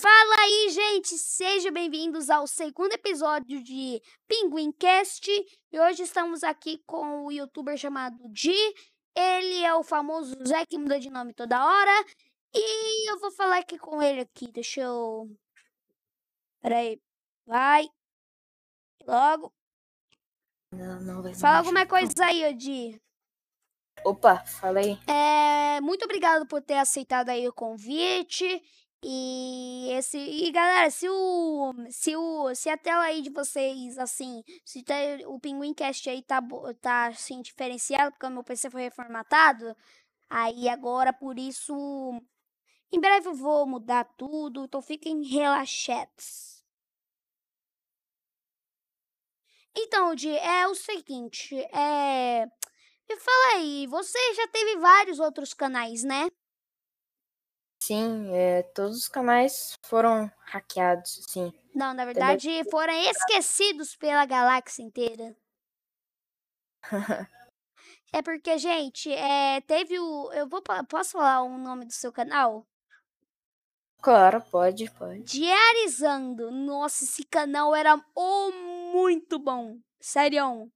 Fala aí, gente! Sejam bem-vindos ao segundo episódio de Pinguim Cast. E hoje estamos aqui com o youtuber chamado Di. Ele é o famoso Zé que muda de nome toda hora. E eu vou falar aqui com ele aqui. Deixa eu. Pera aí. Vai. Logo. Não, não vai Fala alguma coisa aí, Di. Opa, fala aí. É, muito obrigado por ter aceitado aí o convite. E esse e galera, se o se o se a tela aí de vocês assim, se tá, o Pinguim Cast aí tá tá assim diferenciado porque o meu PC foi reformatado, aí agora por isso em breve eu vou mudar tudo, então fiquem relaxados. Então, Di, é o seguinte, é me fala aí, você já teve vários outros canais, né? Sim, é, todos os canais foram hackeados, sim. Não, na verdade, foram esquecidos pela galáxia inteira. É porque, gente, é, teve o. Eu vou, posso falar o nome do seu canal? Claro, pode, pode. Diarizando. Nossa, esse canal era oh, muito bom. Sério.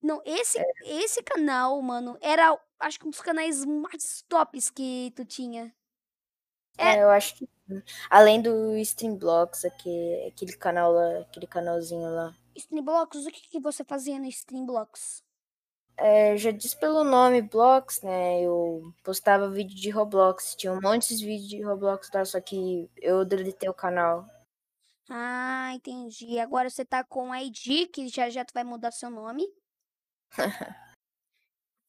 Não, esse, esse canal, mano, era acho que um dos canais mais tops que tu tinha. É. É, eu acho que. Além do Streamblocks, aquele, aquele canal lá, aquele canalzinho lá. Streamblocks, o que, que você fazia no Streamblocks? É, já disse pelo nome Blocks, né? Eu postava vídeo de Roblox. Tinha um monte de vídeos de Roblox lá, só que eu deletei o canal. Ah, entendi. Agora você tá com a ID, que já já tu vai mudar seu nome.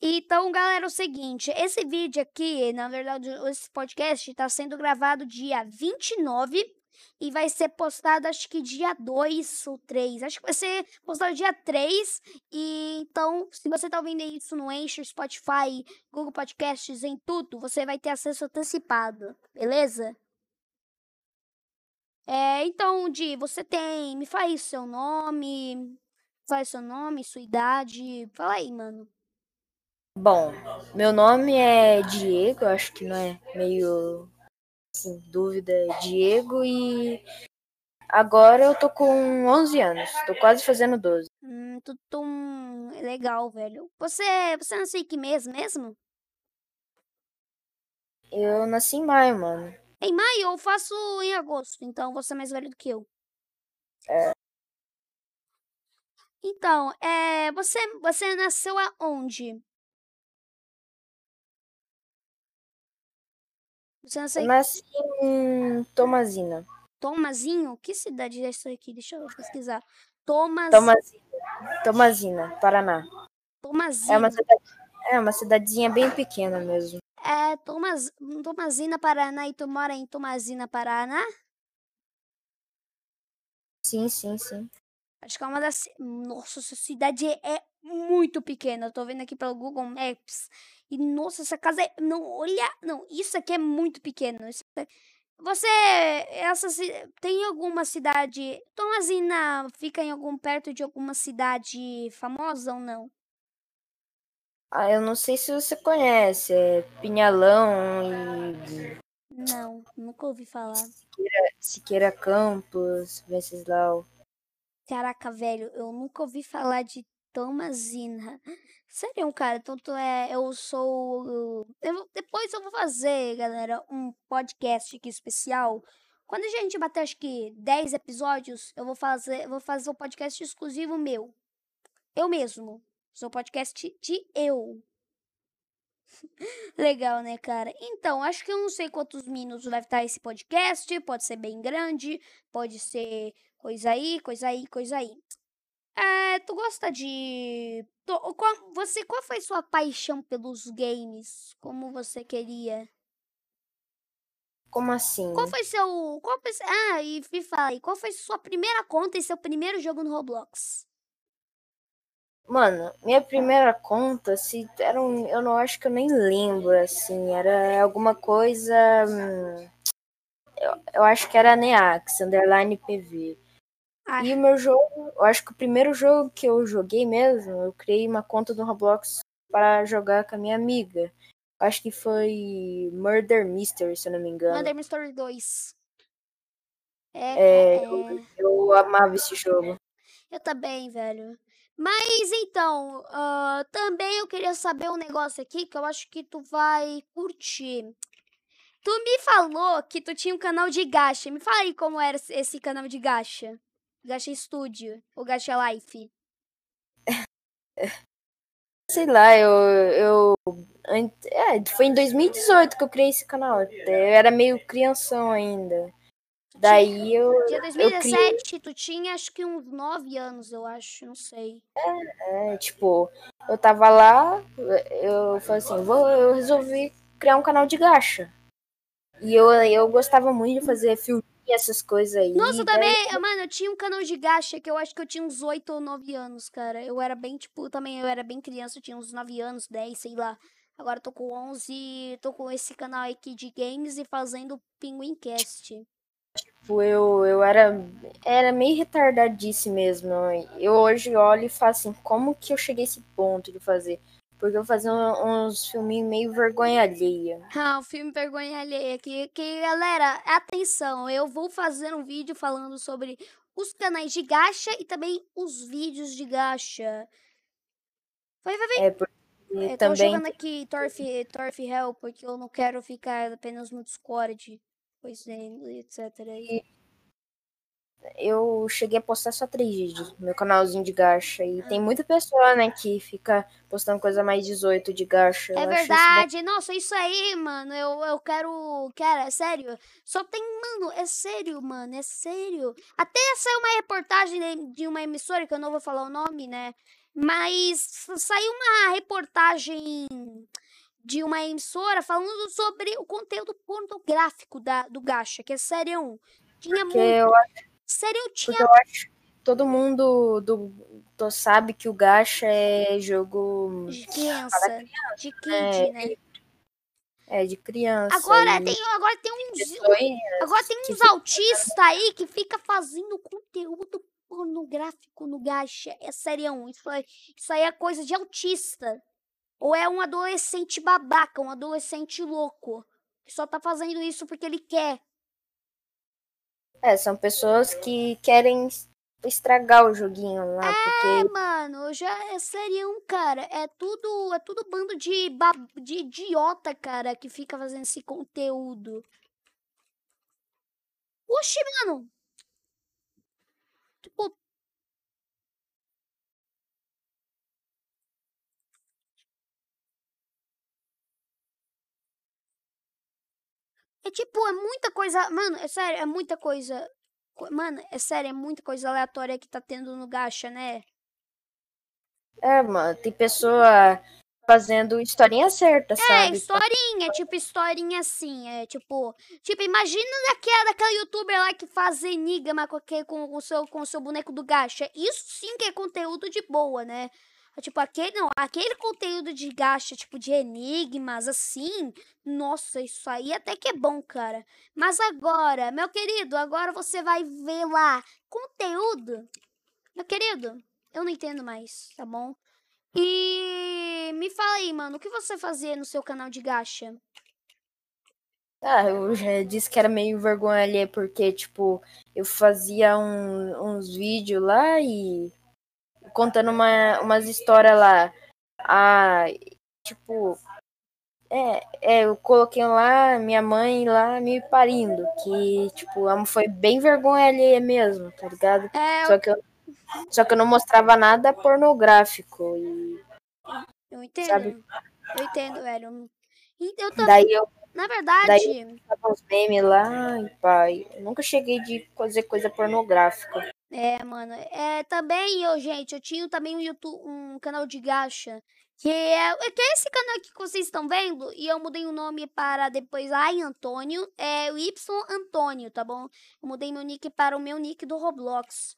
Então, galera, é o seguinte, esse vídeo aqui, na verdade, esse podcast tá sendo gravado dia 29 e vai ser postado acho que dia 2 ou 3. Acho que vai ser postado dia 3. E então, se você tá ouvindo isso no Anchor, Spotify, Google Podcasts, em tudo, você vai ter acesso antecipado, beleza? É, então, Di, você tem. Me fala aí seu nome. Fala aí seu nome, sua idade. Fala aí, mano. Bom, meu nome é Diego, acho que não é meio assim, dúvida, é Diego, e agora eu tô com 11 anos, tô quase fazendo 12. Hum, tutum. Legal, velho. Você, você nasceu em que mês mesmo? Eu nasci em maio, mano. Em maio, eu faço em agosto, então você é mais velho do que eu. É. Então, é, você, você nasceu aonde? Você nasceu Eu em nasci em Tomazina. Tomazinho? Que cidade é isso aqui? Deixa eu pesquisar. Tomas... Tomazina, Tomazina, Paraná. Tomazinho. É uma, cidade, é uma cidadezinha bem pequena mesmo. É Tomas... Tomazina, Paraná, e tu mora em Tomazina, Paraná? Sim, sim, sim. Acho que é uma das. Nossa, essa cidade é muito pequena. Eu tô vendo aqui pelo Google Maps. E, nossa, essa casa é. Não, olha. Não, isso aqui é muito pequeno. Isso aqui- Você. Essa, tem alguma cidade. Tomazina fica em algum perto de alguma cidade famosa ou não? Ah, eu não sei se você conhece, é Pinhalão e Não, nunca ouvi falar. Siqueira Campos, Venceslau. Caraca, velho, eu nunca ouvi falar de Tomazina. Sério, cara, então tu é, eu sou, eu- depois eu vou fazer, galera, um podcast aqui especial. Quando a gente bater acho que 10 episódios, eu vou fazer, vou fazer um podcast exclusivo meu. Eu mesmo. Sou podcast de eu. Legal, né, cara? Então, acho que eu não sei quantos minutos vai estar esse podcast. Pode ser bem grande, pode ser coisa aí, coisa aí, coisa aí. É, tu gosta de. tu- qual- você, qual foi sua paixão pelos games? Como você queria? Como assim? Qual foi seu. Qual foi, ah, e me fala aí, qual foi sua primeira conta e seu primeiro jogo no Roblox? Mano, minha primeira conta, se era um, eu não acho que eu nem lembro, assim, era alguma coisa, hum, eu, eu acho que era Neax, underline PV. Ah, E o meu jogo, eu acho que o primeiro jogo que eu joguei mesmo, eu criei uma conta no Roblox para jogar com a minha amiga. Acho que foi Murder Mystery, se eu não me engano. Murder Mystery 2. É, É, é... eu, eu amava esse jogo. Eu também, velho. Mas então, ah, também eu queria saber um negócio aqui que eu acho que tu vai curtir. Tu me falou que tu tinha um canal de gacha. Me fala aí como era esse canal de gacha. Gacha Studio ou Gacha Life. Sei lá, eu. eu é, foi em 2018 que eu criei esse canal. Eu era meio crianção ainda. Daí eu. Dia eu criei. 2017, tu tinha acho que uns 9 anos, eu acho, não sei. É, tipo, eu tava lá, eu falei assim, vou, eu resolvi criar um canal de gacha. E eu, eu gostava muito de fazer filminho, essas coisas aí. Nossa, eu daí- também, mano, eu tinha um canal de gacha que eu acho que eu tinha uns 8 ou 9 anos, cara. Eu era bem, tipo, também eu era bem criança, eu tinha uns 9 anos, 10, sei lá. Agora tô com 11, tô com esse canal aqui de games e fazendo Pinguim Cast. Tipo, eu, eu era, era meio retardadice mesmo. Eu hoje olho e falo assim, como que eu cheguei a esse ponto de fazer? Porque eu fazia um- uns filminhos meio vergonha alheia. Ah, o filme Vergonha Alheia. Que, que, galera, atenção, eu vou fazer um vídeo falando sobre os canais de gacha e também os vídeos de gacha. Vai, vai, vai. É, porque tô também jogando aqui Torf, Torf Hell porque eu não quero ficar apenas no Discord. Pois é, etc. aí. Eu cheguei a postar só três vídeos no meu canalzinho de gacha. E tem muita pessoa, né, que fica postando coisa mais 18 de gacha. É acho isso verdade. Nossa, isso aí, mano. Eu, eu quero. Cara, é sério. Só tem. Mano, é sério, mano. É sério. Até saiu uma reportagem de- uma emissora, que eu não vou falar o nome, né? Mas saiu uma reportagem de uma emissora falando sobre o conteúdo pornográfico da, do Gacha, que é sério. Tinha Porque muito. eu, Sério, tinha porque eu acho que todo mundo do, do- sabe que o gacha é jogo de criança. De kid, É, né? é, de criança. Agora tem, agora tem uns. Agora tem uns autistas aí que fica fazendo conteúdo pornográfico no gacha. É serião. Isso, é- isso aí é coisa de autista. Ou é um adolescente babaca, um adolescente louco. Que só tá fazendo isso porque ele quer. É, são pessoas que querem estragar o joguinho lá, É, porque mano, já é serião, cara. É tudo, é tudo bando de, ba- de idiota, cara, que fica fazendo esse conteúdo. Oxi, mano. Tipo, É tipo, é muita coisa. Mano, é sério, é muita coisa. co- Mano, é sério, é muita coisa aleatória que tá tendo no gacha, né? é, mano, tem pessoa fazendo historinha certa, É, sabe? historinha, tipo, historinha assim. É tipo. Tipo, imagina daquela, daquela youtuber lá que faz enigma com, aquele- com, com, seu, com o seu boneco do gacha. Isso sim que é conteúdo de boa, né? É Tipo, aquele, não, aquele conteúdo de gacha, tipo, de enigmas, assim, nossa, isso aí até que é bom, cara. Mas agora, meu querido, agora você vai ver lá conteúdo. Meu querido, eu não entendo mais, tá bom? E me fala aí, mano, o que você fazia no seu canal de gacha? Ah, eu já disse que era meio vergonha ali, porque, tipo, eu fazia um- uns vídeos lá e contando uma, umas histórias lá. Ah, tipo, é, é, eu coloquei lá minha mãe lá me parindo, que, tipo, foi bem vergonha alheia mesmo, tá ligado? É, Só que eu, só que eu não mostrava nada pornográfico. E eu entendo. sabe? Eu entendo, velho. E Eu também, daí eu na verdade, tava uns memes lá e pai. Eu nunca cheguei de fazer coisa pornográfica. É, mano. É, também eu, gente, eu tinha também um YouTube, um canal de gacha. Que é, que é esse canal aqui que vocês estão vendo. E eu mudei o nome para depois Ai Antônio. É o Y Antônio, tá bom? Eu mudei meu nick para o meu nick do Roblox.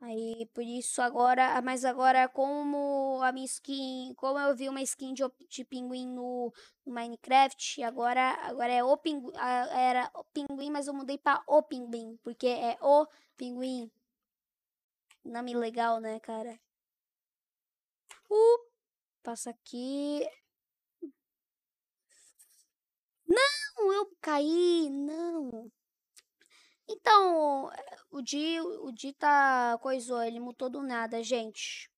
Aí, por isso agora, mas agora como a minha skin, como eu vi uma skin de, de pinguim no, no Minecraft, agora, agora é o pinguim, era o pinguim, mas eu mudei para o pinguim, porque é o pinguim. Nome legal, né, cara? Uh, passa aqui. Não, eu caí, não. Então, o Di, o Di tá coisou, ele mutou do nada, gente.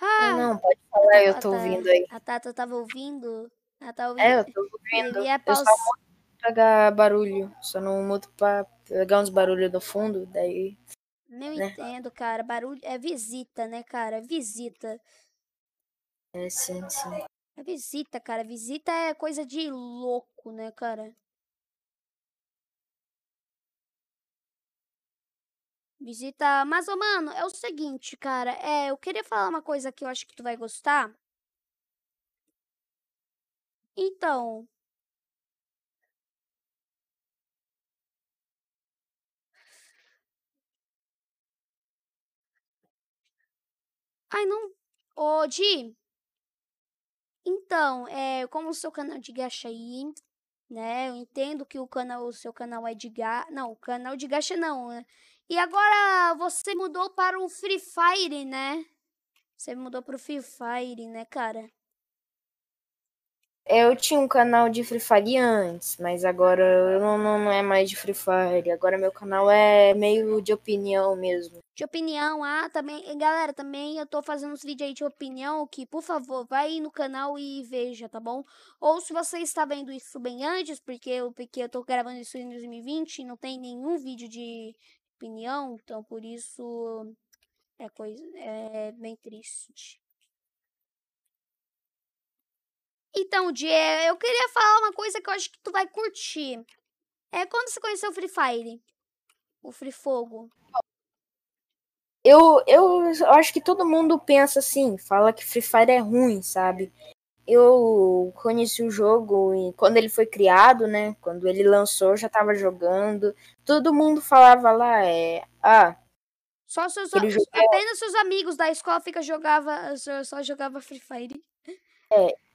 Ah, não, pode falar, eu tô ouvindo aí. A Tata tava ouvindo? Ela tá ouvindo. É, eu tô ouvindo. Ia Eu paus... só mudo pra pegar barulho, só não mudo pra pegar uns barulhos do fundo, daí... Não né? entendo, cara. Barulho é visita, né, cara? Visita. É, sim, sim. É visita, cara. Visita é coisa de louco, né, cara? Visita. Mas, ô, mano, é o seguinte, cara. É, eu queria falar uma coisa que eu acho que tu vai gostar. Então. Ai, não. Ô, Di. Então, é, como o seu canal de gacha aí, né? Eu entendo que o canal, o seu canal é de gacha. Não, o canal de gacha não, né? E agora você mudou para o Free Fire, né? Você mudou para o Free Fire, né, cara? Eu tinha um canal de Free Fire antes, mas agora não, não, não é mais de Free Fire. Agora meu canal é meio de opinião mesmo. De opinião, ah, também. Galera, também eu tô fazendo uns vídeos aí de opinião que, por favor, vai no canal e veja, tá bom? Ou se você está vendo isso bem antes, porque eu, porque eu tô gravando isso em 2020 e não tem nenhum vídeo de opinião, então por isso é coisa. É bem triste. Então, Di, é, eu queria falar uma coisa que eu acho que tu vai curtir. É quando você conheceu o Free Fire? O Free Fogo. Eu, eu, eu acho que todo mundo pensa assim, fala que Free Fire é ruim, sabe? Eu conheci o jogo e quando ele foi criado, né? Quando ele lançou, já tava jogando. Todo mundo falava lá, é. Ah, Só seus, jogo é- apenas seus amigos da escola fica jogava, só, jogava Free Fire.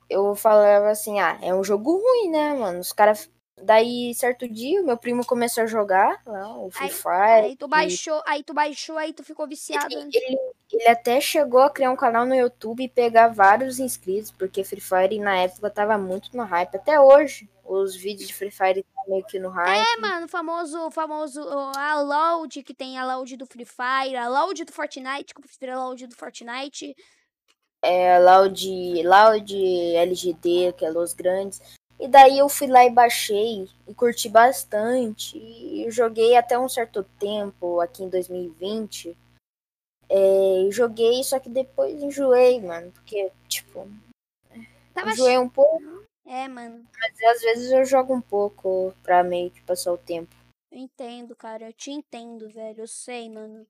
Eu falava assim, ah, é um jogo ruim, né, mano? Os caras. Daí, certo dia, o meu primo começou a jogar lá, o Free Fire. Aí tu baixou, aí tu baixou, aí tu ficou viciado. Ele, ele, ele até chegou a criar um canal no YouTube e pegar vários inscritos, porque Free Fire na época tava muito no hype. Até hoje, os vídeos de Free Fire tá meio que no hype. É, mano, o famoso, famoso a load, que tem a load do Free Fire, a load do Fortnite, que eu prefiro a load do Fortnite. É, Loud, Loud LGD, que é Los Grandes. E daí eu fui lá e baixei e curti bastante. E joguei até um certo tempo, aqui em 2020. É, joguei, só que depois enjoei, mano. Porque, tipo, Tava enjoei um pouco, É, mano, mas às vezes eu jogo um pouco pra meio que passar o tempo. eu entendo, cara, eu te entendo, velho, eu sei, mano.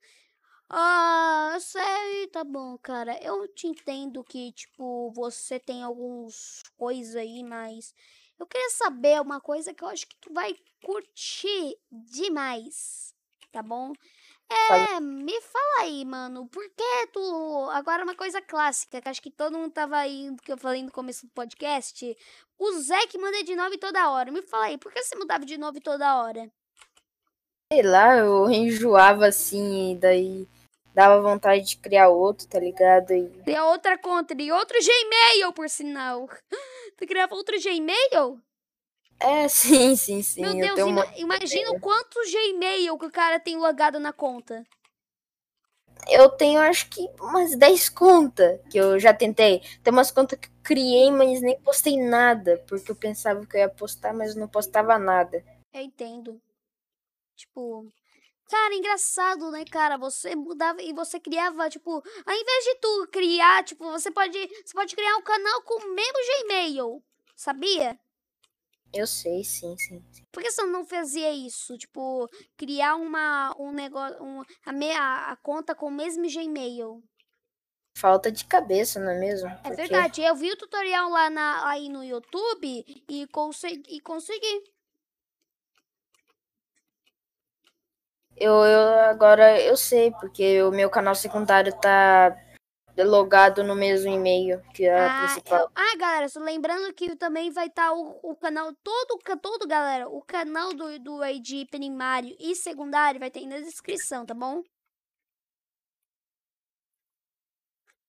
Ah, eu sei, tá bom, cara. Eu te entendo que, tipo, você tem alguns coisas aí, mas eu queria saber uma coisa que eu acho que tu vai curtir demais, tá bom? É, me fala aí, mano, por que tu. Agora, uma coisa clássica, que acho que todo mundo tava aí, que eu falei no começo do podcast. O Zé que manda de novo toda hora. Me fala aí, por que você mudava de novo toda hora? Sei lá, eu enjoava assim, e daí dava vontade de criar outro, tá ligado? E Tem outra conta e outro Gmail, por sinal. Tu criava outro Gmail? É, sim, sim, sim. Meu eu Deus, uma- ima- imagina o quanto Gmail que o cara tem logado na conta. Eu tenho acho que umas 10 contas que eu já tentei. Tem umas contas que eu criei, mas nem postei nada, porque eu pensava que eu ia postar, mas não postava nada. Eu entendo. Tipo, cara, engraçado, né, cara? Você mudava e você criava, tipo, ao invés de tu criar, tipo, você pode, você pode criar um canal com o mesmo Gmail. Sabia? Eu sei, sim, sim. sim. Por que você não fazia isso? Tipo, criar uma um negócio, um, a, meia, a conta com o mesmo Gmail. Falta de cabeça, não é mesmo? É verdade. Eu vi o tutorial lá na, aí no YouTube e consegui, e consegui. Eu, eu agora eu sei, porque o meu canal secundário tá logado no mesmo e-mail que a Ah, principal. eu- ah, galera, só lembrando que também vai estar o, o canal, todo, todo, galera, o canal do, do ID primário e secundário vai ter aí na descrição, tá bom?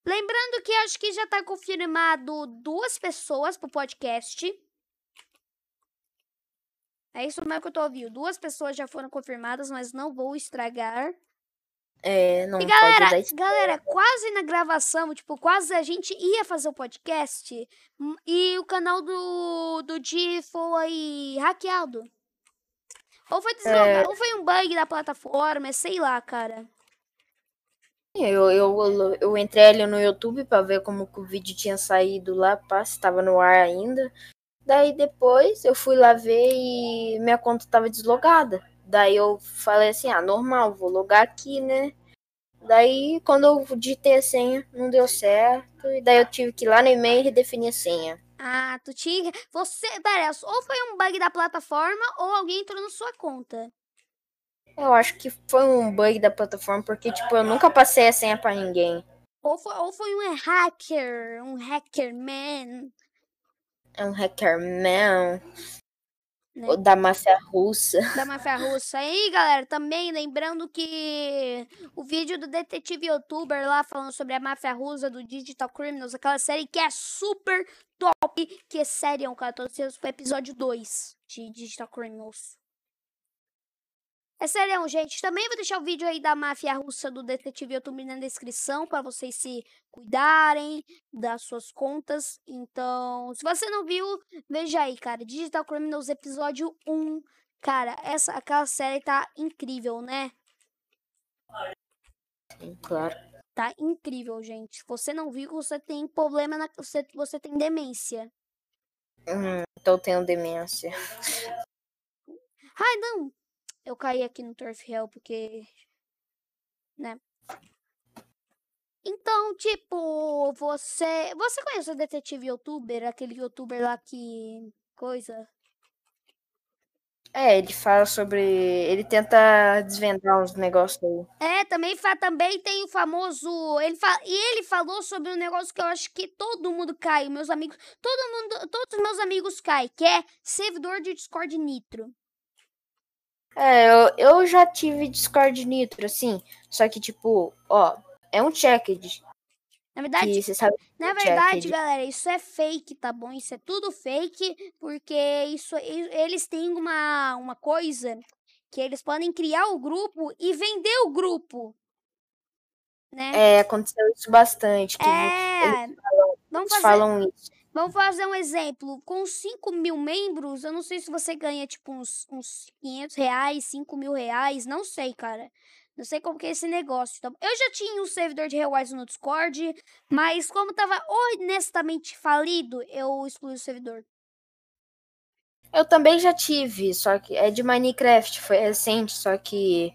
Lembrando que acho que já tá confirmado duas pessoas pro podcast. É isso mesmo que eu tô ouvindo. Duas pessoas já foram confirmadas, mas não vou estragar. É, não E galera, galera, quase na gravação, tipo, quase a gente ia fazer o podcast hum, e o canal do, do Di foi hackeado. Ou foi deslogado, ou foi um bug da plataforma, sei lá, cara. Eu, eu, eu entrei ali no YouTube pra ver como que o vídeo tinha saído lá, pá, se tava no ar ainda. Daí depois eu fui lá ver e minha conta tava deslogada. Daí eu falei assim, ah, normal, vou logar aqui, né? Daí quando eu digitei a senha, não deu certo. E daí eu tive que ir lá no e-mail e redefinir a senha. Ah, tu tinha. Você. Pera, ou foi um bug da plataforma ou alguém entrou na sua conta. Eu acho que foi um bug da plataforma, porque, tipo, eu nunca passei a senha pra ninguém. Ou foi, ou foi um hacker, um hacker man. É um hackerman Né? ou da máfia russa. da máfia russa. E aí, galera, também lembrando que o vídeo do detetive youtuber lá falando sobre a máfia russa do Digital Criminals, aquela série que é super top, que é sério, cara, todos foi episódio 2 de Digital Criminals. É sério, gente. Também vou deixar o vídeo aí da máfia russa do detetive youtuber na descrição para vocês se cuidarem das suas contas. Então, se você não viu, veja aí, cara. Digital Criminals episódio 1. Cara, essa aquela série tá incrível, né? Sim, claro. Tá incrível, gente. Se você não viu, você tem problema na você, você tem demência. Hum, então eu tenho demência. Ai, não. Eu caí aqui no Turf Hell porque né? Então, tipo, você, você conhece o detetive youtuber, aquele youtuber lá que coisa? É, ele fala sobre. Ele tenta desvendar uns negócios aí. É, também, fa também tem o famoso. Ele fa e ele falou sobre um negócio que eu acho que todo mundo cai, meus amigos. Todo mundo, todos os meus amigos caem, que é servidor de Discord Nitro. É, eu, eu já tive Discord Nitro, assim. Só que, tipo, ó, é um checked. Na verdade, Que você sabe. na checked. verdade, galera, isso é fake, tá bom? Isso é tudo fake, porque isso eles têm uma, uma coisa que eles podem criar o grupo e vender o grupo. Né? É, aconteceu isso bastante. É. Vamos eles fazer, falam isso. Vamos fazer um exemplo. Com 5 mil membros, eu não sei se você ganha, tipo, uns, uns 500 reais, 5 mil reais. Não sei, cara. Não sei como que é esse negócio. bom? Eu já tinha um servidor de reais no Discord, mas como tava honestamente falido, eu excluí o servidor. Eu também já tive, só que é de Minecraft, foi recente, só que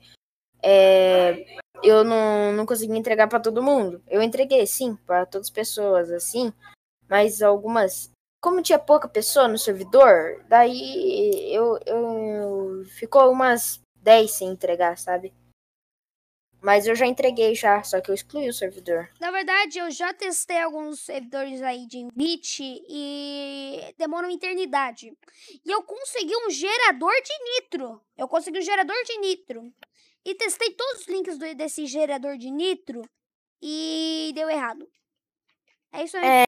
é, eu não, não consegui entregar pra todo mundo. Eu entreguei, sim, pra todas as pessoas, assim, mas algumas. Como tinha pouca pessoa no servidor, daí eu, eu ficou umas 10 sem entregar, sabe? Mas eu já entreguei já, só que eu excluí o servidor. Na verdade, eu já testei alguns servidores aí de Invit e demora uma eternidade. E eu consegui um gerador de nitro. Eu consegui um gerador de nitro. E testei todos os links do- desse gerador de nitro e deu errado. É isso aí.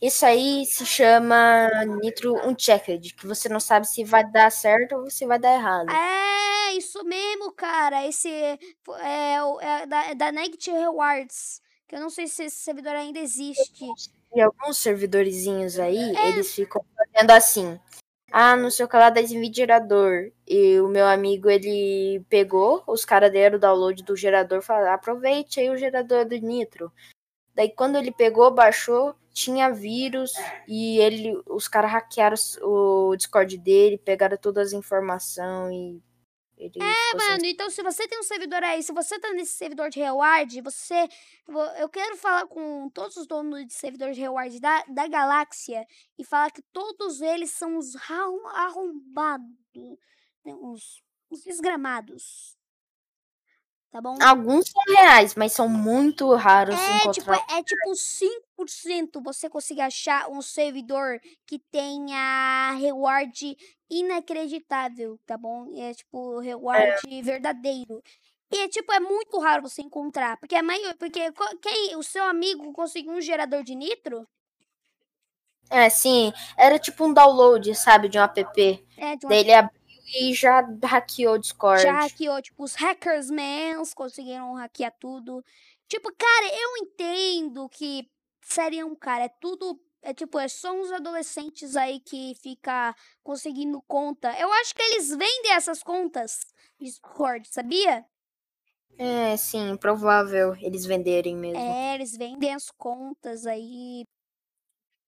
Isso aí se chama Nitro Unchecked, que você não sabe se vai dar certo ou se vai dar errado. É, isso mesmo, cara. Esse é, é da, é da Negative Rewards. Que eu não sei se esse servidor ainda existe. E alguns servidorzinhos aí, eles ficam fazendo assim. Ah, não sei o que lá, desenvie gerador. E o meu amigo, ele pegou, os caras deram o download do gerador, falaram, aproveite aí o gerador do Nitro. Daí quando ele pegou, baixou, tinha vírus e ele, os caras hackearam o Discord dele, pegaram todas as informações e ele sem Mano, então se você tem um servidor aí, se você tá nesse servidor de reward, você. vo- Eu quero falar com todos os donos de servidor de reward da, da galáxia e falar que todos eles são arrom- arrombados. né, Uns, uns desgramados. Tá bom? Alguns são reais, mas são muito raros É tipo, encontrar. é tipo 5% você conseguir achar um servidor que tenha reward inacreditável, tá bom? É tipo reward verdadeiro. E é tipo, é muito raro você encontrar. Porque a maior, porque quem, o seu amigo conseguiu um gerador de nitro, É, sim, era tipo um download, sabe, de um app. é, de uma- Daí ele abriu e já hackeou o Discord. Já hackeou, tipo, os hackers mans conseguiram hackear tudo. Tipo, cara, eu entendo que seriam, cara, é tudo. É tipo, é só uns adolescentes aí que fica conseguindo conta. Eu acho que eles vendem essas contas Discord, sabia? É, sim, provável eles venderem mesmo. É, eles vendem as contas aí.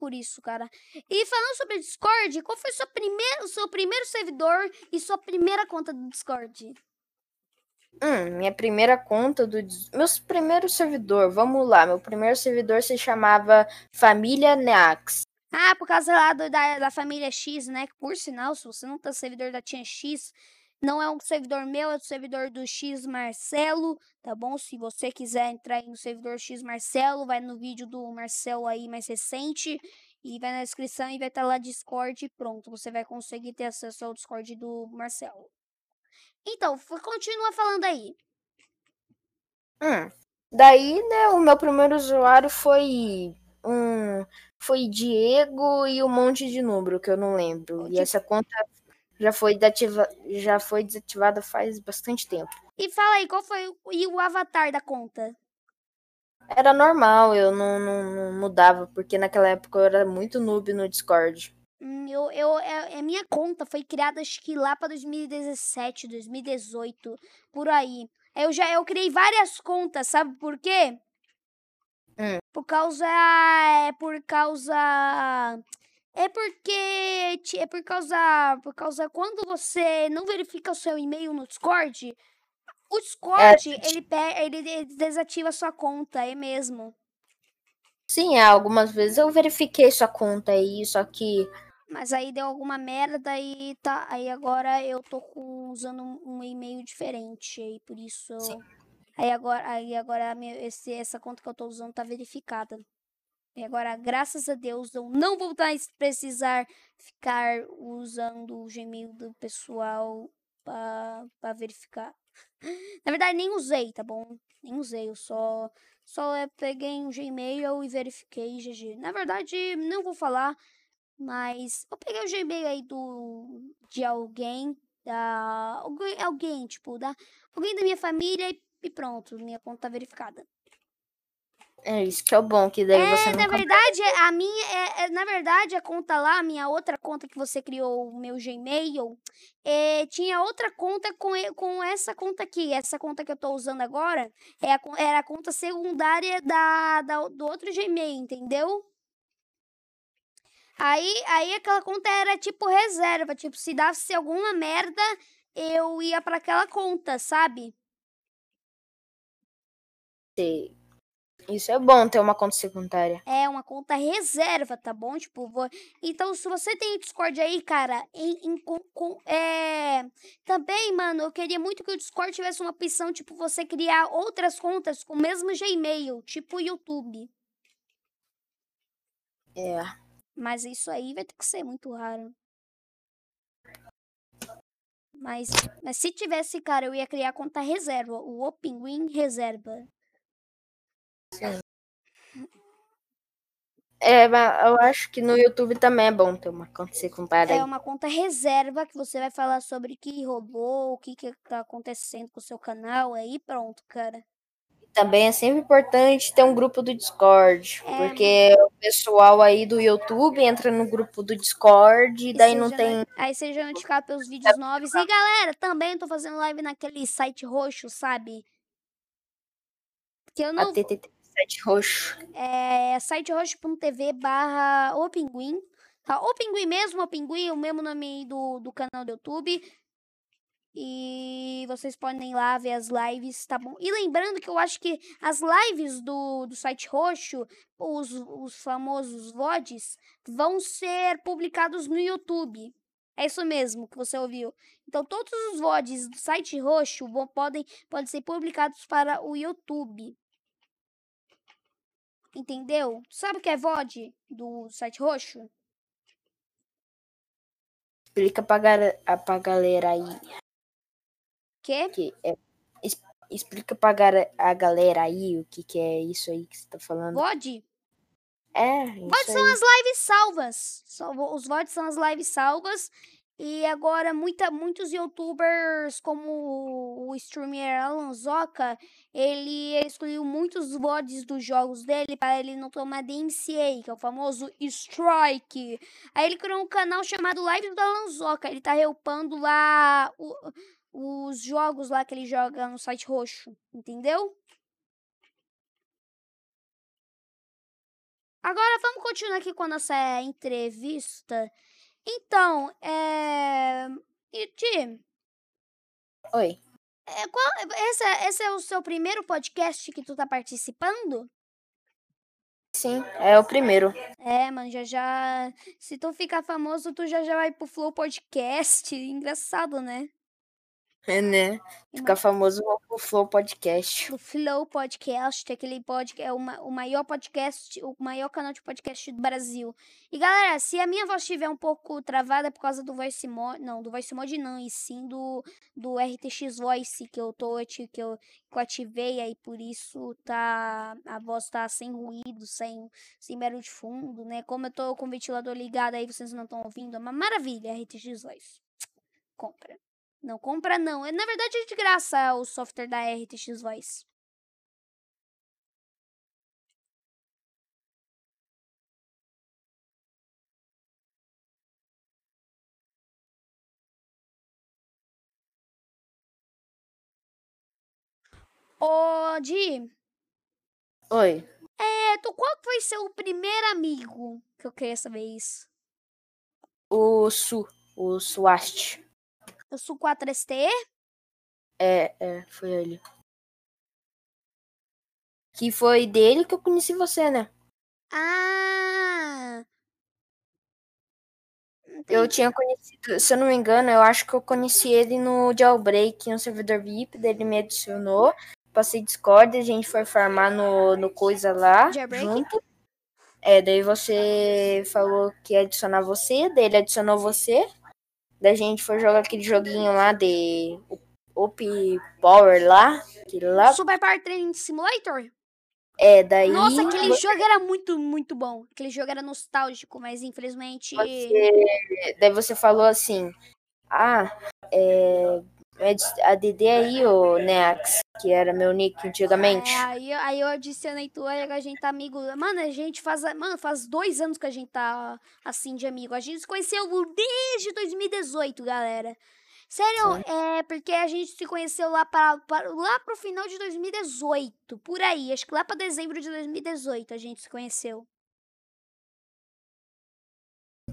Por isso, cara. E falando sobre Discord, qual foi seu primeiro, seu primeiro servidor e sua primeira conta do Discord? Hum, minha primeira conta do. Meu primeiro servidor, vamos lá. Meu primeiro servidor se chamava Família Neax. Ah, por causa lá do, da, da família X, né? Por sinal, se você não tá servidor da Tia X, não é um servidor meu, é o servidor do X Marcelo, tá bom? Se você quiser entrar no servidor X Marcelo, vai no vídeo do Marcelo aí mais recente e vai na descrição e vai estar tá lá Discord e pronto. Você vai conseguir ter acesso ao Discord do Marcelo. Então, continua falando aí. Hum. Daí, né, o meu primeiro usuário foi um foi Diego e um monte de número que eu não lembro. E essa conta já foi, desativa, já foi desativada faz bastante tempo. E fala aí, qual foi o, e o avatar da conta? Era normal, eu não, não, não mudava, porque naquela época eu era muito noob no Discord. Hum, eu, eu, a, é, é minha conta foi criada acho que lá para 2017, 2018, por aí. Eu já eu criei várias contas, sabe por quê? Hum. Por causa é por causa é porque é por causa por causa quando você não verifica o seu e-mail no Discord, o Discord é. ele, ele, ele desativa a sua conta, é mesmo. Sim, algumas vezes eu verifiquei sua conta aí, só que mas aí deu alguma merda e tá. Aí agora eu tô com, usando um, e-mail diferente. Aí por isso. Sim. Aí agora, aí agora minha, esse, essa conta que eu tô usando tá verificada. E agora, graças a Deus, eu não vou mais precisar ficar usando o Gmail do pessoal para verificar. Na verdade, nem usei, tá bom? Nem usei, eu só, só peguei um Gmail e verifiquei GG. Na verdade, não vou falar mas eu peguei o Gmail aí do, de alguém, da, alguém, alguém, tipo, da, alguém da minha família e, e pronto, minha conta tá verificada. É isso que é o bom, que daí é, você não. Na verdade, a minha. É, é, na verdade, a conta lá, a minha outra conta que você criou, o meu Gmail, é, tinha outra conta com, com essa conta aqui. Essa conta que eu tô usando agora é a, era a conta secundária da, da, do outro Gmail, entendeu? Aí, aí aquela conta era tipo reserva, tipo, se desse alguma merda, eu ia para aquela conta, sabe? Sei. Isso é bom ter uma conta secundária. É, uma conta reserva, tá bom? Tipo, vou... então se você tem Discord aí, cara, em, em com, com, é... também, mano, eu queria muito que o Discord tivesse uma opção, tipo, você criar outras contas com o mesmo Gmail, tipo YouTube. É. Mas isso aí vai ter que ser muito raro. Mas, mas se tivesse, cara, eu ia criar conta reserva. O Opinguin reserva. Sim. É, mas eu acho que no YouTube também é bom ter uma conta secundária. É uma conta reserva que você vai falar sobre que roubou, o que, que tá acontecendo com o seu canal. Aí pronto, cara também é sempre importante ter um grupo do Discord, é. porque o pessoal aí do YouTube entra no grupo do Discord e daí não tem. Aí seja notificado pelos vídeos novos. E galera, também tô fazendo live naquele site roxo, sabe? Que eu não. A TTT site roxo. É siteroxo.tv barra o pinguim. Tá? O pinguim mesmo, o pinguim, o mesmo nome do, do canal do YouTube. E vocês podem ir lá ver as lives, tá bom? E lembrando que eu acho que as lives do, do site roxo, os, os famosos VODs, vão ser publicados no YouTube. É isso mesmo que você ouviu. Então, todos os VODs do site roxo vão, podem, podem ser publicados para o YouTube. Entendeu? Sabe o que é VOD do site roxo? Explica pra, pra galera aí. Quê? Que é, explica pra a galera aí o que, que é isso aí que você tá falando. VOD? É. VOD são as lives salvas. Os VODs são as lives salvas. E agora muita, muitos youtubers, como o streamer Alan Zoka, ele excluiu muitos VODs dos jogos dele para ele não tomar DMCA, que é o famoso strike. Aí ele criou um canal chamado Live do Alan Zoka. Ele tá reupando lá o, os jogos lá que ele joga no site roxo, entendeu? Agora vamos continuar aqui com a nossa entrevista. Então, é. E, Ti, Oi. é, qual, esse, é- esse é o seu primeiro podcast que tu tá participando? Sim, é o primeiro. É, mano, já já. Se tu ficar famoso, tu já já vai pro Flow Podcast. Engraçado, né? É, né? Ficar famoso no Flow Podcast. do Flow Podcast, aquele podcast, é o, ma- o maior podcast, o maior canal de podcast do Brasil. E galera, se a minha voz estiver um pouco travada é por causa do Voice Mod, não, do Voice Mod não, e sim do, do RTX Voice que eu tô, que eu, que eu ativei aí, por isso tá, a voz tá sem ruído, sem, sem barulho de fundo, né? Como eu tô com o ventilador ligado aí, vocês não estão ouvindo, é uma maravilha, RTX Voice. Compra. Não compra não, é na verdade é de graça o software da RTX Voice. Ô, Di, Oi. é, tu, qual foi seu primeiro amigo? Que eu queria saber isso. O Su. O Suast. Eu sou 4ST? É, é, foi ele. Que foi dele que eu conheci você, né? Ah! Eu Entendi. tinha conhecido, se eu não me engano, eu acho que eu conheci ele no Jailbreak, no servidor VIP, daí ele me adicionou. Passei Discord, a gente foi farmar no, no coisa lá. Jailbreak? Junto. É, daí você falou que ia adicionar você, daí ele adicionou você. Daí a gente foi jogar aquele joguinho lá de Up Power lá. Que lá. Super Power Training Simulator? É, daí. Nossa, aquele jogo era muito, muito bom. Aquele jogo era nostálgico, mas infelizmente. Você, daí você falou assim: Ah, é, a DD aí, o Neax, que era meu nick antigamente. É, aí, aí eu adicionei tu e a gente tá amigo. Mano, a gente faz. Mano, faz dois anos que a gente tá assim de amigo. A gente se conheceu desde 2018, galera. Sério, é porque a gente se conheceu lá, para, para, lá pro final de 2018. Por aí. Acho que lá pra dezembro de 2018 a gente se conheceu.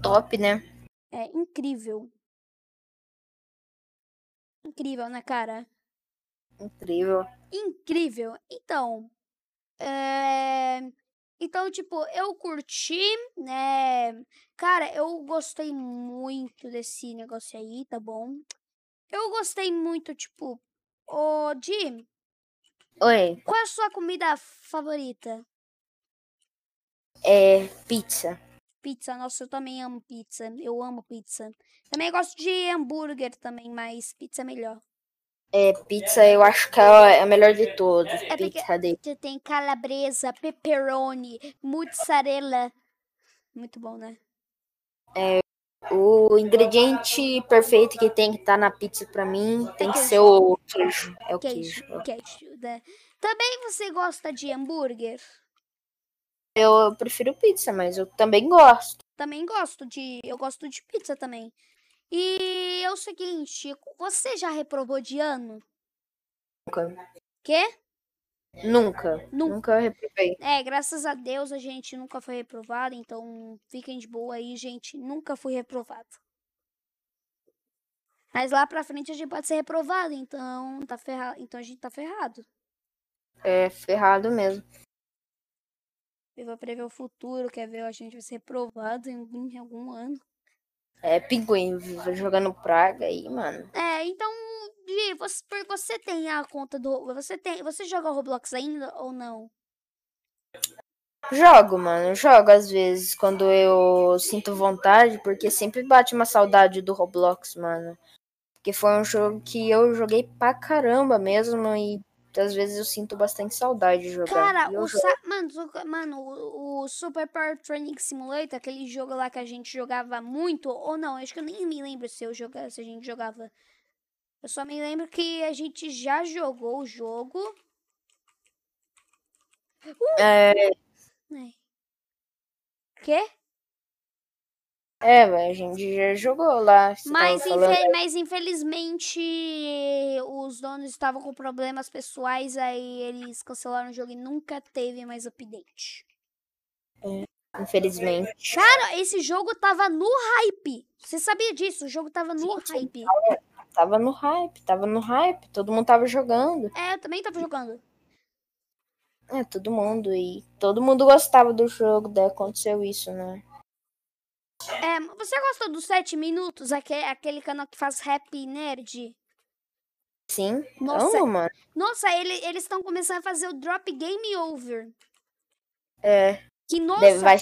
Top, né? É incrível. Incrível, né, cara? Incrível. incrível. Então, é... então, tipo, eu curti, né? Cara, eu gostei muito desse negócio aí, tá bom? Eu gostei muito, tipo, ô, Di, Oi, qual é a sua comida favorita? é pizza. Pizza, nossa, eu também amo pizza. Eu amo pizza. Também gosto de hambúrguer também, mas pizza é melhor. É, pizza eu acho que é a melhor de todas. É Pizza dele. Tem calabresa, pepperoni, mozzarella. Muito bom, né? O ingrediente perfeito que tem que estar na pizza pra mim tem que ser o queijo. É o Queijo, queijo. queijo, né? Também você gosta de hambúrguer? Eu prefiro pizza, mas eu também gosto. Também gosto de. Eu gosto de pizza também. E é o seguinte, você já reprovou de ano? Nunca. Quê? Nunca. Nunca. Nunca reprovei. É, graças a Deus a gente nunca foi reprovado, então fiquem de boa aí, gente. Nunca fui reprovado. Mas lá pra frente a gente pode ser reprovado, então tá ferrado. Então a gente tá ferrado. É ferrado mesmo. Eu vou prever o futuro, quer ver? A gente vai ser reprovado em, algum- em algum ano. É pinguim jogando praga aí, mano. É, então, você, você tem a conta do. Você tem. Você joga Roblox ainda ou não? Jogo, mano. Jogo às vezes quando eu sinto vontade, porque sempre bate uma saudade do Roblox, mano. Porque foi um jogo que eu joguei pra caramba mesmo e às vezes eu sinto bastante saudade de jogar. Cara, o jogo. mano, o- mano, o, o Super Power Training Simulator, aquele jogo lá que a gente jogava muito, ou não, acho que eu nem me lembro se eu jogava, se a gente jogava. Eu só me lembro que a gente já jogou o jogo. É, Ai. Quê? É, a gente já jogou lá. Tava Mas, falando. infe- mas infelizmente os donos estavam com problemas pessoais, aí eles cancelaram o jogo e nunca teve mais update. Infelizmente. Cara, esse jogo tava no hype. Você sabia disso? O jogo tava no Sim, hype. Tava no hype, tava no hype, todo mundo tava jogando. É, eu também tava jogando. É, todo mundo. E todo mundo gostava do jogo, daí aconteceu isso, né? É, você gosta dos 7 minutos? Aquele, aquele canal que faz rap nerd? Sim. Nossa, Amo, mano. nossa ele- eles estão começando a fazer o Drop Game Over. É, Que, nossa, deve, vai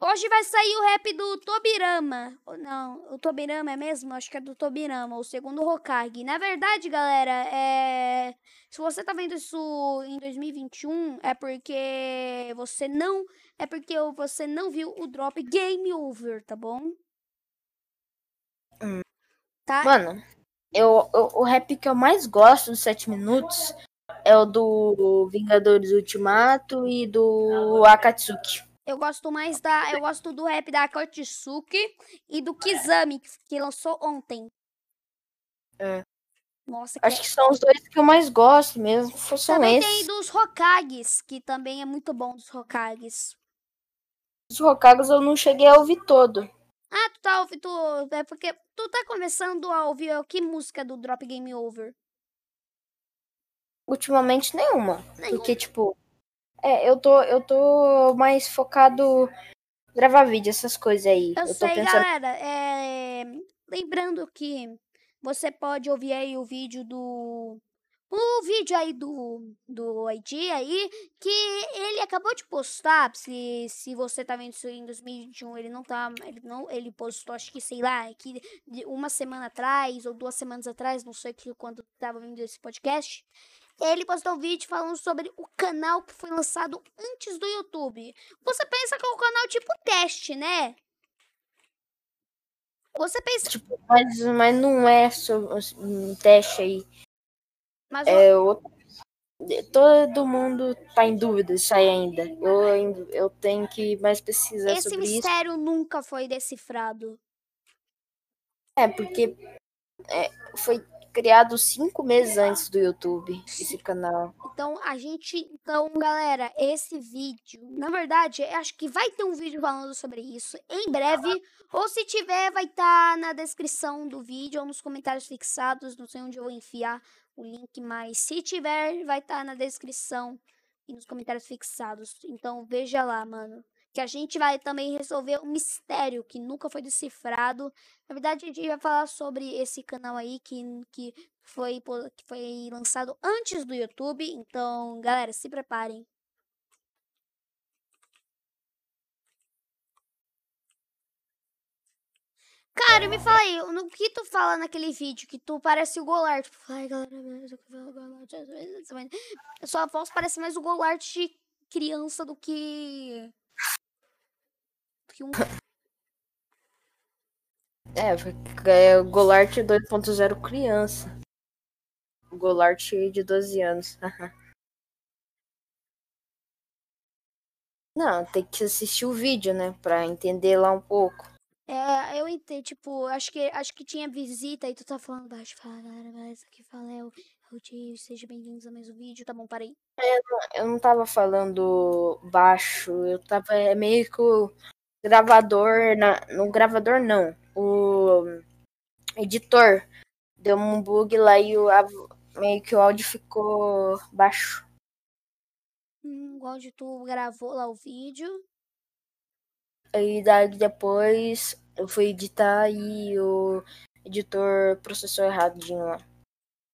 hoje vai sair o rap do Tobirama. Ou Não, o Tobirama é mesmo? Acho que é do Tobirama, o segundo Hokage. Na verdade, galera, é... se você tá vendo isso em 2021, é porque você não... É porque você não viu o Drop Game Over, tá bom? Hum. Tá? Mano, eu, eu- o rap que eu mais gosto dos 7 minutos é o do Vingadores Ultimato e do Akatsuki. Eu gosto mais da. Eu gosto do rap da Akatsuki e do Kizami, que- que lançou ontem. É. Nossa, que Acho que são os dois que eu mais gosto mesmo. São Também tem esses. dos Hokages, que também é muito bom dos Hokages. Os Hokages eu não cheguei a ouvir todo. Ah, tu tá ouvindo. Tu, é porque tu tá começando a ouvir ó, que música do Drop Game Over? Ultimamente nenhuma. Nenhuma. Porque, tipo, é, eu tô, eu tô mais focado em gravar vídeo, essas coisas aí. Eu, Eu, tô sei, pensando. galera. É... Lembrando que você pode ouvir aí o vídeo do. O vídeo aí do, do ID aí, que ele acabou de postar. Se, se você tá vendo isso em 2021, ele não tá. Ele não. Ele postou, acho que, sei lá, que uma semana atrás, ou duas semanas atrás, não sei que quando tava vendo esse podcast. Ele postou um vídeo falando sobre o canal que foi lançado antes do YouTube. Você pensa que é um canal tipo teste, né? Você pensa. Tipo, mas, mas não é só um teste aí. Mas o- É outro. Todo mundo tá em dúvida disso aí ainda. Eu, eu tenho que mais pesquisar esse sobre isso. mistério nunca foi decifrado. É, porque é, foi criado cinco meses antes do YouTube, esse canal. Então, a gente. Então, galera, esse vídeo. Na verdade, acho que vai ter um vídeo falando sobre isso em breve. Ou se tiver, vai estar na descrição do vídeo ou nos comentários fixados. Não sei onde eu vou enfiar o link, mas se tiver, vai estar na descrição e nos comentários fixados. Então, veja lá, mano. Que a gente vai também resolver um mistério que nunca foi decifrado. Na verdade, a gente vai falar sobre esse canal aí que, que, foi, que foi lançado antes do YouTube. Então, galera, se preparem. Cara, me fala aí, no que tu fala naquele vídeo que tu parece o Golart? Tipo, ai, galera, eu sua voz parece mais o Golart de criança do que. Que um. É, é Golart 2.0 criança. Golart de 12 anos. Não, tem que assistir o vídeo, né? Pra entender lá um pouco. É, eu entendo, tipo, acho que, acho que tinha visita e tu tá falando baixo. Fala, galera, mas aqui fala é o, é o Tio, sejam bem-vindos ao mesmo vídeo. Tá bom, parei. Eu não tava falando baixo, eu tava é, meio que gravador. Na, no gravador não. O editor deu um bug lá e o, a- meio que o áudio ficou baixo. Hum, igual de tu gravou lá o vídeo. Aí daí depois eu fui editar e o editor processou erradinho lá.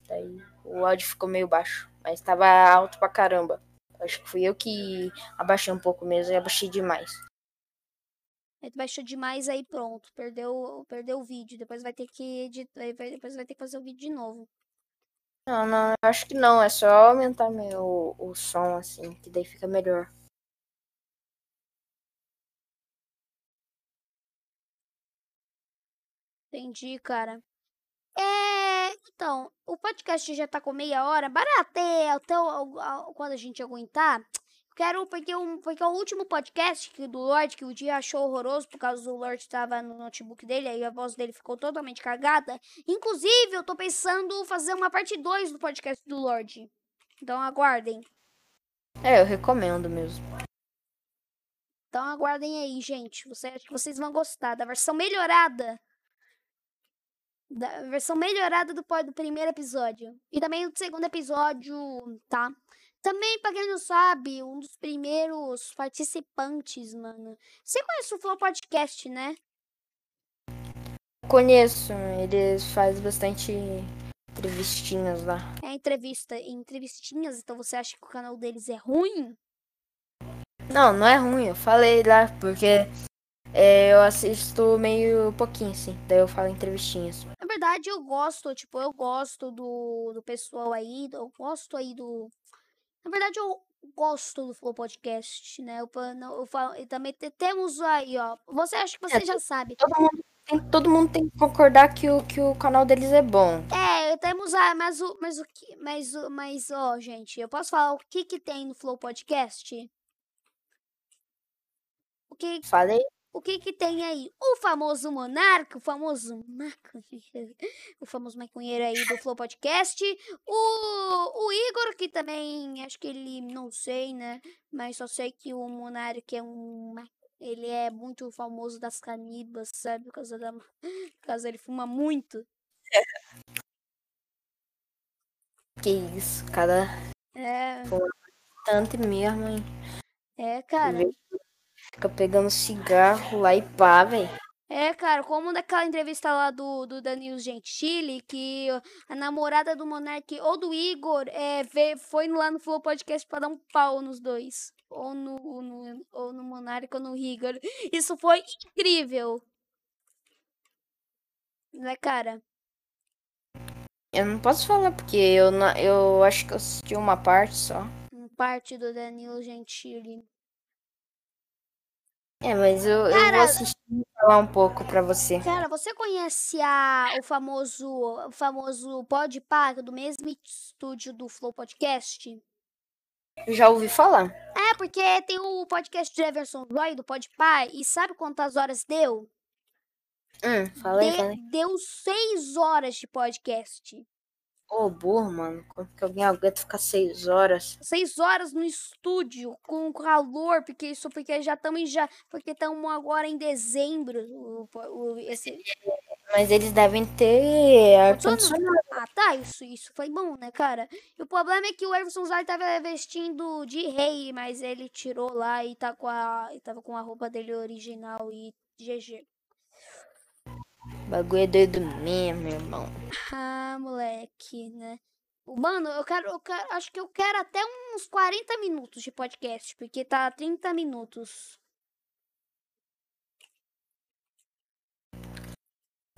Daí o áudio ficou meio baixo, mas tava alto pra caramba. Acho que fui eu que abaixei um pouco mesmo e abaixei demais. Aí tu baixou demais, aí pronto. Perdeu, perdeu o vídeo. Depois vai ter que editar. Depois vai ter que fazer o vídeo de novo. Não, não, acho que não. É só aumentar meu, o som, assim, que daí fica melhor. Entendi, cara. É, então, o podcast já tá com meia hora. Baraté, até o- quando a gente aguentar. Quero, porque, um, porque o último podcast que, do Lorde, que o dia achou horroroso por causa do Lorde estava no notebook dele, aí a voz dele ficou totalmente cagada. Inclusive, eu tô pensando fazer uma parte 2 do podcast do Lorde. Então aguardem. É, eu recomendo mesmo. Então aguardem aí, gente. Você, acho que vocês vão gostar da versão melhorada. Da versão melhorada do, do primeiro episódio. E também do segundo episódio, tá? Também, pra quem não sabe, um dos primeiros participantes, mano. Você conhece o Flow Podcast, né? Conheço, eles fazem bastante entrevistinhas lá. É entrevista, entrevistinhas, então você acha que o canal deles é ruim? Não, não é ruim, eu falei lá, porque é, eu assisto meio pouquinho, assim. Daí eu falo entrevistinhas. Na verdade, eu gosto, tipo, eu gosto do, do pessoal aí, eu gosto aí do. Na verdade, eu gosto do Flow Podcast, né? Eu, não- eu falo, e também te- temos aí, ó. Você acha que você já sabe. Todo mundo tem, todo mundo tem que concordar que o, que o canal deles é bom. É, temos a, mas o, mas o que, mas o, mas ó, gente, eu posso falar o que que tem no Flow Podcast? O que, Falei. O que que tem aí? O famoso monarca, o famoso maconheiro, o famoso maconheiro aí do Flow Podcast, o, o Igor, que também, acho que ele, não sei, né, mas só sei que o monarca é um, ele é muito famoso das canibas, sabe, por causa da, por causa ele fuma muito. Que isso, cada É, tanto mesmo, hein? é, cara. Fica pegando cigarro lá e pá, velho. É, cara, como naquela entrevista lá do, do Danilo Gentili, que a namorada do Monark ou do Igor é, foi lá no Flow Podcast pra dar um pau nos dois. Ou no, no, ou no Monark ou no Igor. Isso foi incrível. Né, cara? Eu não posso falar porque eu, eu acho que eu assisti uma parte só. Um parte do Danilo Gentili. É, mas eu, eu Cara- vou assistir e falar um pouco pra você. Cara, você conhece a, o famoso, o famoso Podpah, do mesmo estúdio do Flow Podcast? Eu já ouvi falar. É, porque tem o podcast de Everson Roy, do Podpah, e sabe quantas horas deu? Hum, falei, De- falei. deu seis horas de podcast. Ô, burro, mano. Como que alguém aguenta ficar seis horas? Seis horas no estúdio, com calor, porque isso porque já estamos já. Porque estamos agora em dezembro. O, o- esse, Mas eles devem ter Ar-condicionado. ah, tá, isso, isso foi bom, né, cara? E o problema é que o Everson Roy tava vestindo de rei, mas ele tirou lá e tá com a. E tava com a roupa dele original e GG. Bagulho é doido mesmo, irmão. Ah, moleque, né? Mano, eu quero, eu quero, acho que eu quero até uns 40 minutos de podcast, porque tá 30 minutos.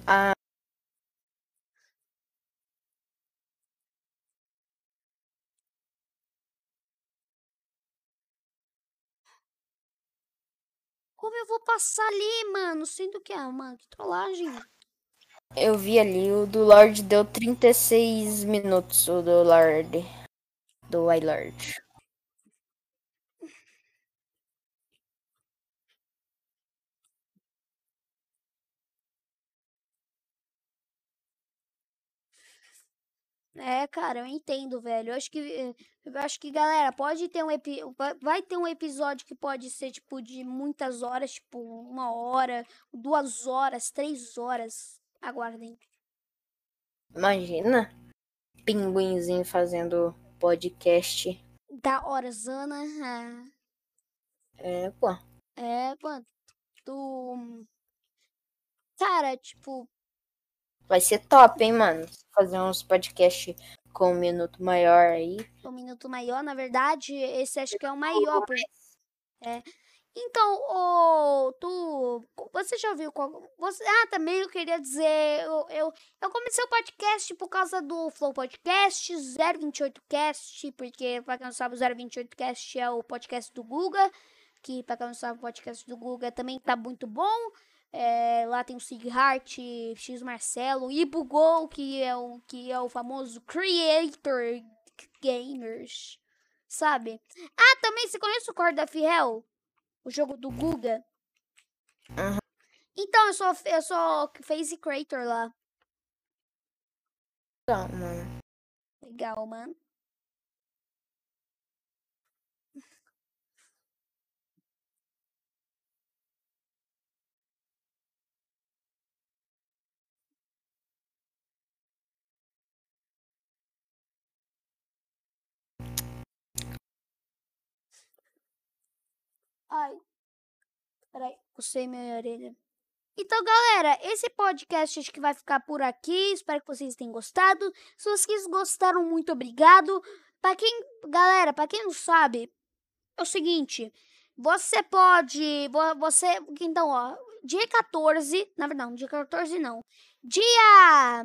Ah, Como eu vou passar ali, mano? Sendo que, ah, mano, que trollagem. Eu vi ali, o do Lorde deu 36 minutos, o do Lorde. Do iLord. É, cara, eu entendo, velho. Eu acho que, eu acho que, galera, pode ter um epi... vai- vai ter um episódio que pode ser, tipo, de muitas horas, tipo, uma hora, duas horas, três horas. Aguardem. Imagina. Pinguinzinho fazendo podcast. Da horazana. ah. É, pô. É, mano, tu... Cara, tipo, Vai ser top, hein, mano? Fazer uns podcasts com um minuto maior aí. um minuto maior, na verdade, esse acho que é o maior, por- é. Então, oh, tu, você já viu qual, você, ah, também eu queria dizer, eu, eu, eu comecei o podcast por causa do Flow Podcast 028cast, porque para quem não sabe, o 028cast é o podcast do Guga, que para quem não sabe, o podcast do Guga também tá muito bom. É, lá tem o Sig Hart, X Marcelo, Ibugol, que é o que é o famoso creator gamers, sabe? Ah, também você conhece o Corda Fiel? O jogo do Guga. Uhum. Então, eu sou, eu sou face creator lá. Legal, mano. Legal, mano. Ai. Peraí, cocei minha orelha. Então, galera, esse podcast acho que vai ficar por aqui. Espero que vocês tenham gostado. Se vocês gostaram, muito obrigado. Para quem, galera, para quem não sabe, é o seguinte, você pode, você, então, ó, dia 14, na verdade, dia 14 não. Dia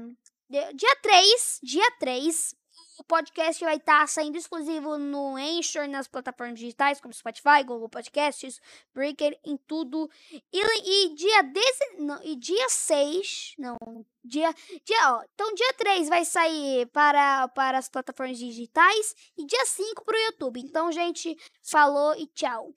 dia 3, dia 3, o podcast vai estar tá saindo exclusivo no Anchor, nas plataformas digitais, como Spotify, Google Podcasts, Breaker, em tudo. E, e dia desse, não, e dia 6, não, dia, dia, ó, então dia 3 vai sair para, para as plataformas digitais e dia 5 para o YouTube. Então, gente, falou e tchau.